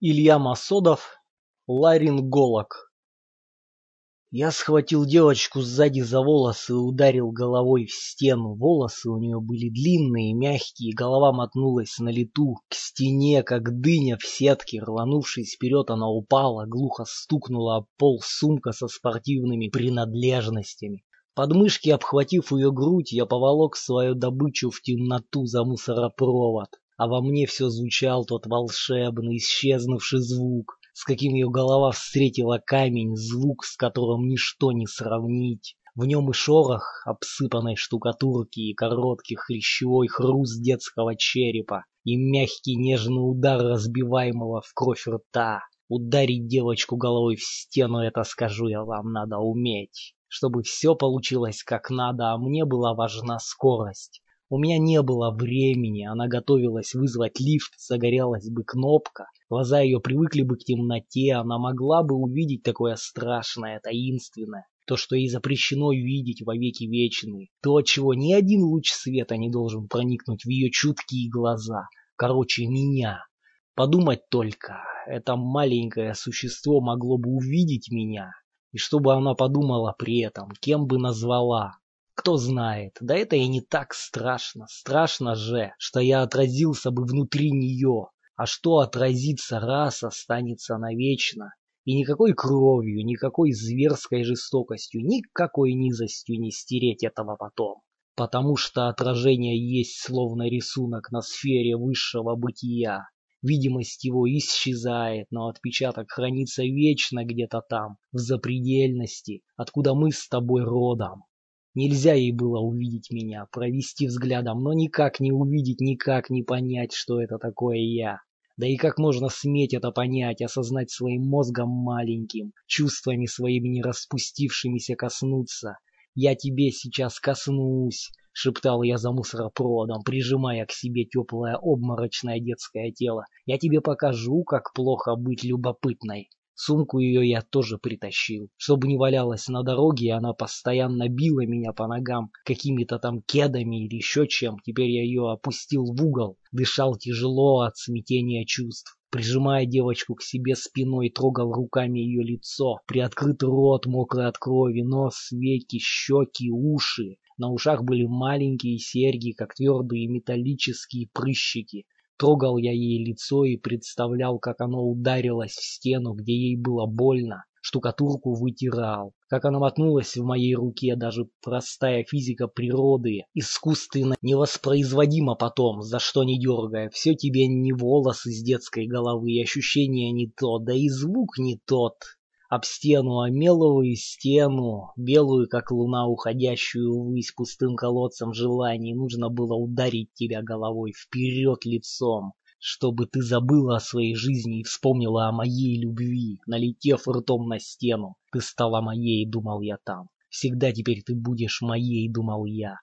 Илья Масодов, ларинголог. Я схватил девочку сзади за волосы и ударил головой в стену. Волосы у нее были длинные, мягкие, голова мотнулась на лету, к стене, как дыня в сетке. Рванувшись вперед, она упала, глухо стукнула об пол сумка со спортивными принадлежностями. Подмышки обхватив ее грудь, я поволок свою добычу в темноту за мусоропровод а во мне все звучал тот волшебный, исчезнувший звук, с каким ее голова встретила камень, звук, с которым ничто не сравнить. В нем и шорох обсыпанной штукатурки, и короткий хрящевой хруст детского черепа, и мягкий нежный удар разбиваемого в кровь рта. Ударить девочку головой в стену, это, скажу я вам, надо уметь. Чтобы все получилось как надо, а мне была важна скорость. У меня не было времени, она готовилась вызвать лифт, загорелась бы кнопка, глаза ее привыкли бы к темноте, она могла бы увидеть такое страшное, таинственное, то, что ей запрещено видеть во веки вечные, то, чего ни один луч света не должен проникнуть в ее чуткие глаза, короче, меня. Подумать только, это маленькое существо могло бы увидеть меня, и что бы она подумала при этом, кем бы назвала, кто знает, да это и не так страшно. Страшно же, что я отразился бы внутри нее. А что отразится раз, останется навечно. И никакой кровью, никакой зверской жестокостью, никакой низостью не стереть этого потом. Потому что отражение есть словно рисунок на сфере высшего бытия. Видимость его исчезает, но отпечаток хранится вечно где-то там, в запредельности, откуда мы с тобой родом. Нельзя ей было увидеть меня, провести взглядом, но никак не увидеть, никак не понять, что это такое я. Да и как можно сметь это понять, осознать своим мозгом маленьким, чувствами своими не распустившимися коснуться. «Я тебе сейчас коснусь», — шептал я за мусоропроводом, прижимая к себе теплое обморочное детское тело. «Я тебе покажу, как плохо быть любопытной». Сумку ее я тоже притащил. Чтобы не валялась на дороге, она постоянно била меня по ногам какими-то там кедами или еще чем. Теперь я ее опустил в угол, дышал тяжело от смятения чувств. Прижимая девочку к себе спиной, трогал руками ее лицо, приоткрыт рот, мокрый от крови, нос, веки, щеки, уши. На ушах были маленькие серьги, как твердые металлические прыщики. Трогал я ей лицо и представлял, как оно ударилось в стену, где ей было больно. Штукатурку вытирал. Как она мотнулась в моей руке, даже простая физика природы, искусственно невоспроизводима потом, за что не дергая. Все тебе не волос из детской головы, и ощущение не то, да и звук не тот об стену, о меловую стену, белую, как луна, уходящую ввысь пустым колодцем желаний, нужно было ударить тебя головой вперед лицом, чтобы ты забыла о своей жизни и вспомнила о моей любви, налетев ртом на стену. Ты стала моей, думал я там. Всегда теперь ты будешь моей, думал я.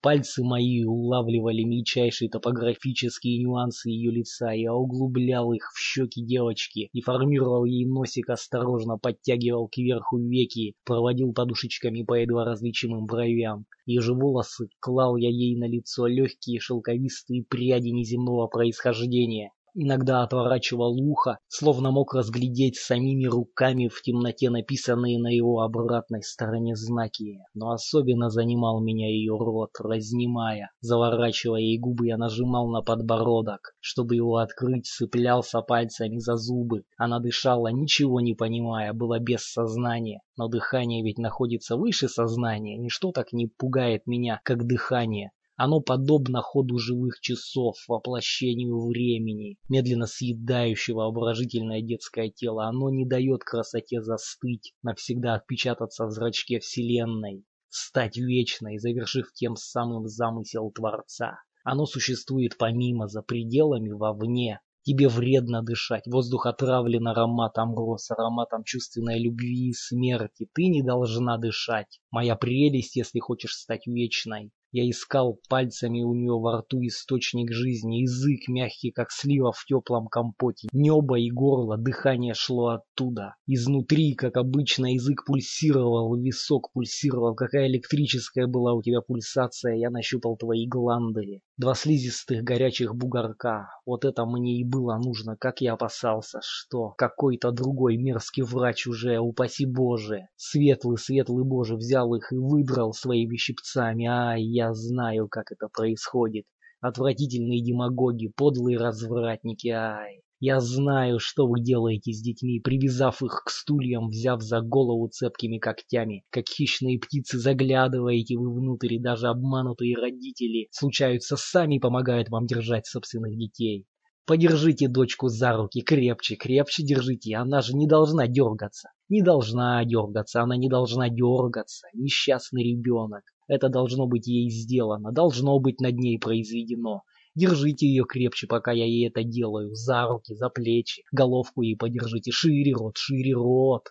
Пальцы мои улавливали мельчайшие топографические нюансы ее лица, я углублял их в щеки девочки, деформировал ей носик, осторожно подтягивал кверху веки, проводил подушечками по едва различимым бровям. Ее волосы клал я ей на лицо легкие шелковистые пряди неземного происхождения иногда отворачивал ухо, словно мог разглядеть самими руками в темноте написанные на его обратной стороне знаки. Но особенно занимал меня ее рот, разнимая. Заворачивая ей губы, я нажимал на подбородок. Чтобы его открыть, цеплялся пальцами за зубы. Она дышала, ничего не понимая, была без сознания. Но дыхание ведь находится выше сознания. Ничто так не пугает меня, как дыхание. Оно подобно ходу живых часов, воплощению времени, медленно съедающего обворожительное детское тело. Оно не дает красоте застыть, навсегда отпечататься в зрачке Вселенной, стать вечной, завершив тем самым замысел Творца. Оно существует помимо, за пределами, вовне. Тебе вредно дышать, воздух отравлен ароматом роз, ароматом чувственной любви и смерти. Ты не должна дышать. Моя прелесть, если хочешь стать вечной. Я искал пальцами у нее во рту источник жизни, язык мягкий, как слива в теплом компоте, небо и горло, дыхание шло оттуда. Изнутри, как обычно, язык пульсировал, висок пульсировал, какая электрическая была у тебя пульсация, я нащупал твои гланды. Два слизистых горячих бугорка, вот это мне и было нужно, как я опасался, что какой-то другой мерзкий врач уже, упаси Боже, светлый, светлый Боже, взял их и выдрал своими щипцами, ай, я знаю, как это происходит. Отвратительные демагоги, подлые развратники, ай. Я знаю, что вы делаете с детьми, привязав их к стульям, взяв за голову цепкими когтями. Как хищные птицы заглядываете вы внутрь, и даже обманутые родители случаются сами помогают вам держать собственных детей. Подержите дочку за руки, крепче, крепче держите, она же не должна дергаться. Не должна дергаться, она не должна дергаться, несчастный ребенок. Это должно быть ей сделано, должно быть над ней произведено. Держите ее крепче, пока я ей это делаю, за руки, за плечи, головку ей подержите, шире рот, шире рот.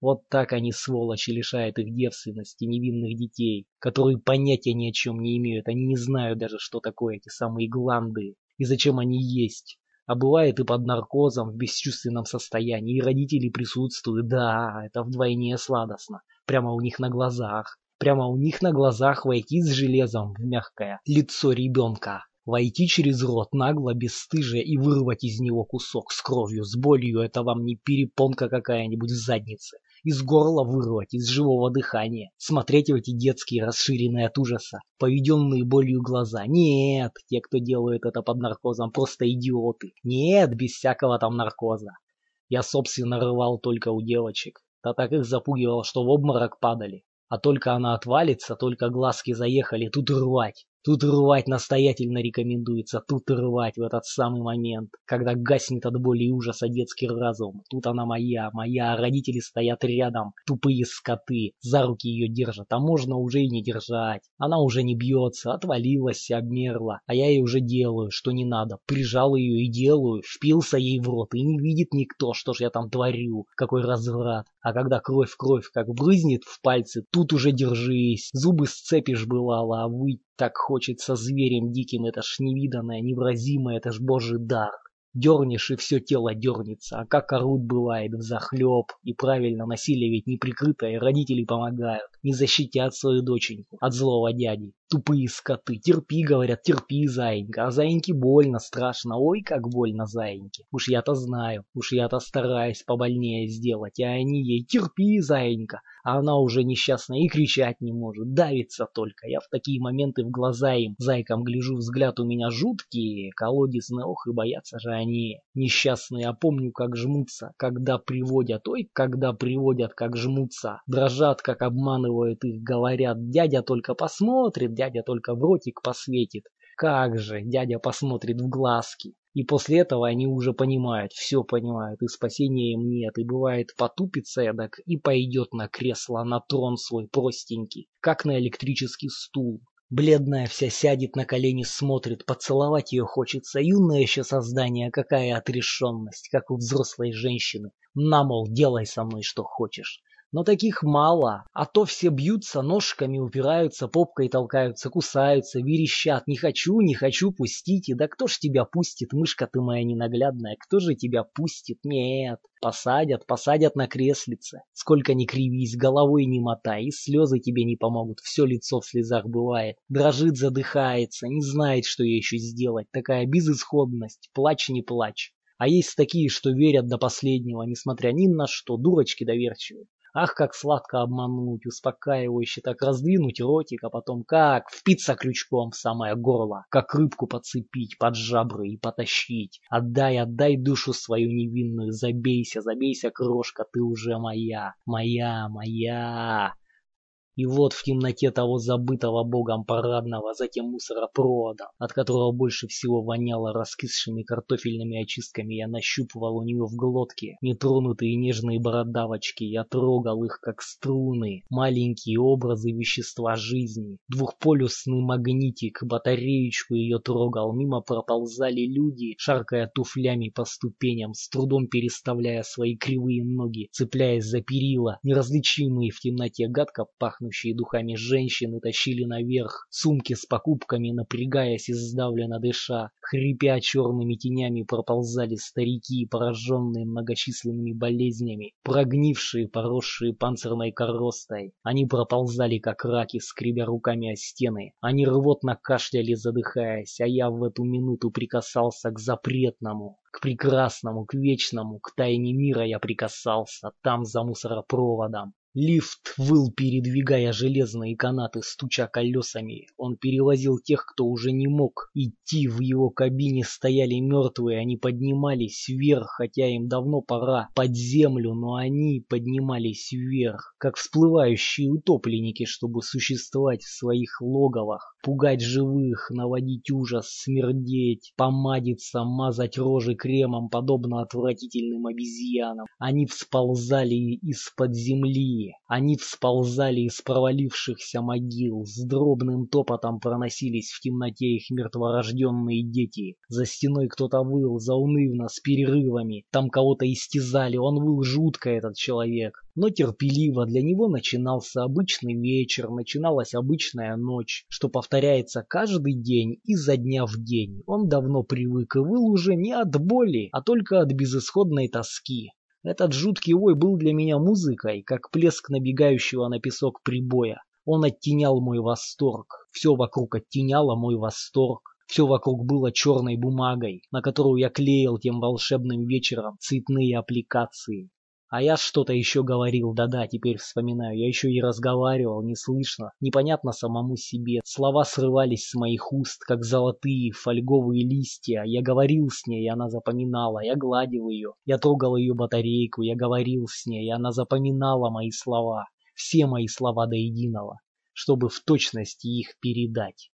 Вот так они, сволочи, лишают их девственности невинных детей, которые понятия ни о чем не имеют, они не знают даже, что такое эти самые гланды и зачем они есть. А бывает и под наркозом, в бесчувственном состоянии, и родители присутствуют, да, это вдвойне сладостно, прямо у них на глазах прямо у них на глазах войти с железом в мягкое лицо ребенка. Войти через рот нагло, бесстыжие и вырвать из него кусок с кровью, с болью, это вам не перепонка какая-нибудь в заднице. Из горла вырвать, из живого дыхания. Смотреть в эти детские, расширенные от ужаса, поведенные болью глаза. Нет, те, кто делает это под наркозом, просто идиоты. Нет, без всякого там наркоза. Я, собственно, рывал только у девочек. Да так их запугивал, что в обморок падали. А только она отвалится, только глазки заехали, тут рвать. Тут рвать настоятельно рекомендуется, тут рвать в этот самый момент, когда гаснет от боли и ужаса детский разум. Тут она моя, моя, родители стоят рядом, тупые скоты, за руки ее держат, а можно уже и не держать. Она уже не бьется, отвалилась, обмерла, а я ей уже делаю, что не надо. Прижал ее и делаю, впился ей в рот, и не видит никто, что ж я там творю, какой разврат. А когда кровь в кровь как брызнет в пальцы, тут уже держись, зубы сцепишь бывало, а вы так хочется зверем диким, это ж невиданное, невразимое, это ж божий дар. Дернешь, и все тело дернется, а как орут бывает взахлеб. И правильно, насилие ведь неприкрытое, родители помогают, не защитят свою доченьку от злого дяди. Тупые скоты. Терпи, говорят, терпи, заинька. А заиньке больно, страшно. Ой, как больно, заиньке. Уж я-то знаю. Уж я-то стараюсь побольнее сделать. А они ей терпи, заинька. А она уже несчастная и кричать не может. Давится только. Я в такие моменты в глаза им, зайкам гляжу, взгляд у меня жуткий. Колодезный, ох, и боятся же они. Несчастные, а помню, как жмутся, когда приводят. Ой, когда приводят, как жмутся. Дрожат, как обманывают их, говорят. Дядя только посмотрит, дядя только в ротик посветит. Как же, дядя посмотрит в глазки. И после этого они уже понимают, все понимают, и спасения им нет, и бывает потупится эдак и пойдет на кресло, на трон свой простенький, как на электрический стул. Бледная вся сядет на колени, смотрит, поцеловать ее хочется. Юное еще создание, какая отрешенность, как у взрослой женщины. На, мол, делай со мной что хочешь. Но таких мало, а то все бьются ножками, упираются, попкой толкаются, кусаются, верещат. Не хочу, не хочу, пустите. Да кто ж тебя пустит, мышка ты моя ненаглядная, кто же тебя пустит? Нет. Посадят, посадят на креслице. Сколько ни кривись, головой не мотай, и слезы тебе не помогут, все лицо в слезах бывает. Дрожит, задыхается, не знает, что ей еще сделать. Такая безысходность, плачь не плачь. А есть такие, что верят до последнего, несмотря ни на что, дурочки доверчивые. Ах, как сладко обмануть, успокаивающе так раздвинуть ротик, а потом как впиться крючком в самое горло, как рыбку подцепить под жабры и потащить. Отдай, отдай душу свою невинную, забейся, забейся, крошка, ты уже моя, моя, моя. И вот в темноте того забытого богом парадного, затем мусоропровода, от которого больше всего воняло раскисшими картофельными очистками, я нащупывал у нее в глотке нетронутые нежные бородавочки, я трогал их как струны, маленькие образы вещества жизни. Двухполюсный магнитик, батареечку ее трогал, мимо проползали люди, шаркая туфлями по ступеням, с трудом переставляя свои кривые ноги, цепляясь за перила, неразличимые в темноте гадко пахнут пахнущие духами женщины тащили наверх сумки с покупками, напрягаясь и сдавленно дыша. Хрипя черными тенями проползали старики, пораженные многочисленными болезнями, прогнившие, поросшие панцирной коростой. Они проползали, как раки, скребя руками о стены. Они рвотно кашляли, задыхаясь, а я в эту минуту прикасался к запретному, к прекрасному, к вечному, к тайне мира я прикасался, там за мусоропроводом. Лифт выл, передвигая железные канаты, стуча колесами. Он перевозил тех, кто уже не мог идти. В его кабине стояли мертвые, они поднимались вверх, хотя им давно пора под землю, но они поднимались вверх, как всплывающие утопленники, чтобы существовать в своих логовах, пугать живых, наводить ужас, смердеть, помадиться, мазать рожи кремом, подобно отвратительным обезьянам. Они всползали из-под земли, они всползали из провалившихся могил, с дробным топотом проносились в темноте их мертворожденные дети. За стеной кто-то выл, заунывно, с перерывами. Там кого-то истязали, он выл жутко, этот человек. Но терпеливо для него начинался обычный вечер, начиналась обычная ночь, что повторяется каждый день изо дня в день. Он давно привык и выл уже не от боли, а только от безысходной тоски. Этот жуткий вой был для меня музыкой, как плеск набегающего на песок прибоя. Он оттенял мой восторг. Все вокруг оттеняло мой восторг. Все вокруг было черной бумагой, на которую я клеил тем волшебным вечером цветные аппликации. А я что-то еще говорил, да-да, теперь вспоминаю, я еще и разговаривал, не слышно, непонятно самому себе. Слова срывались с моих уст, как золотые фольговые листья. Я говорил с ней, и она запоминала, я гладил ее, я трогал ее батарейку, я говорил с ней, и она запоминала мои слова, все мои слова до единого, чтобы в точности их передать.